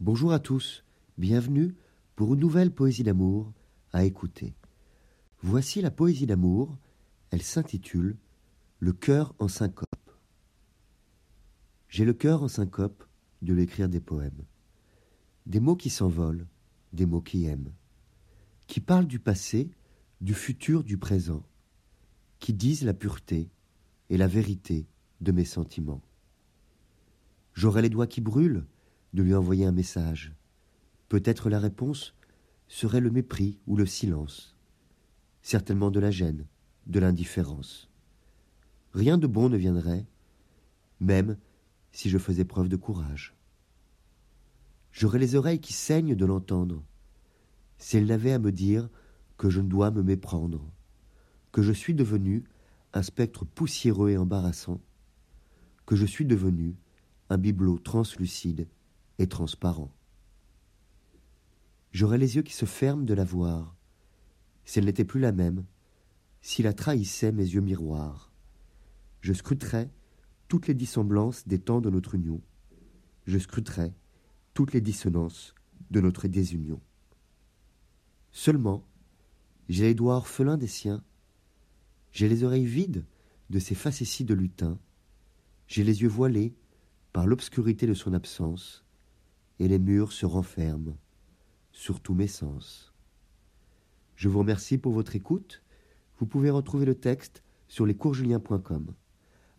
Bonjour à tous, bienvenue pour une nouvelle poésie d'amour à écouter. Voici la poésie d'amour, elle s'intitule Le cœur en syncope. J'ai le cœur en syncope de l'écrire des poèmes. Des mots qui s'envolent, des mots qui aiment, qui parlent du passé, du futur, du présent, qui disent la pureté et la vérité de mes sentiments. J'aurai les doigts qui brûlent de lui envoyer un message. Peut-être la réponse serait le mépris ou le silence. Certainement de la gêne, de l'indifférence. Rien de bon ne viendrait, même si je faisais preuve de courage. J'aurais les oreilles qui saignent de l'entendre, si elle n'avait à me dire que je ne dois me méprendre, que je suis devenu un spectre poussiéreux et embarrassant, que je suis devenu un bibelot translucide et transparent. J'aurais les yeux qui se ferment de la voir, si elle n'était plus la même, si la trahissait mes yeux miroirs. Je scruterais toutes les dissemblances des temps de notre union. Je scruterais toutes les dissonances de notre désunion. Seulement, j'ai les doigts orphelins des siens, j'ai les oreilles vides de ces facéties de lutin, j'ai les yeux voilés par l'obscurité de son absence, et les murs se renferment sur tous mes sens. Je vous remercie pour votre écoute. Vous pouvez retrouver le texte sur lescoursjulien.com.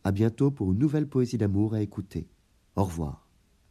À bientôt pour une nouvelle poésie d'amour à écouter. Au revoir.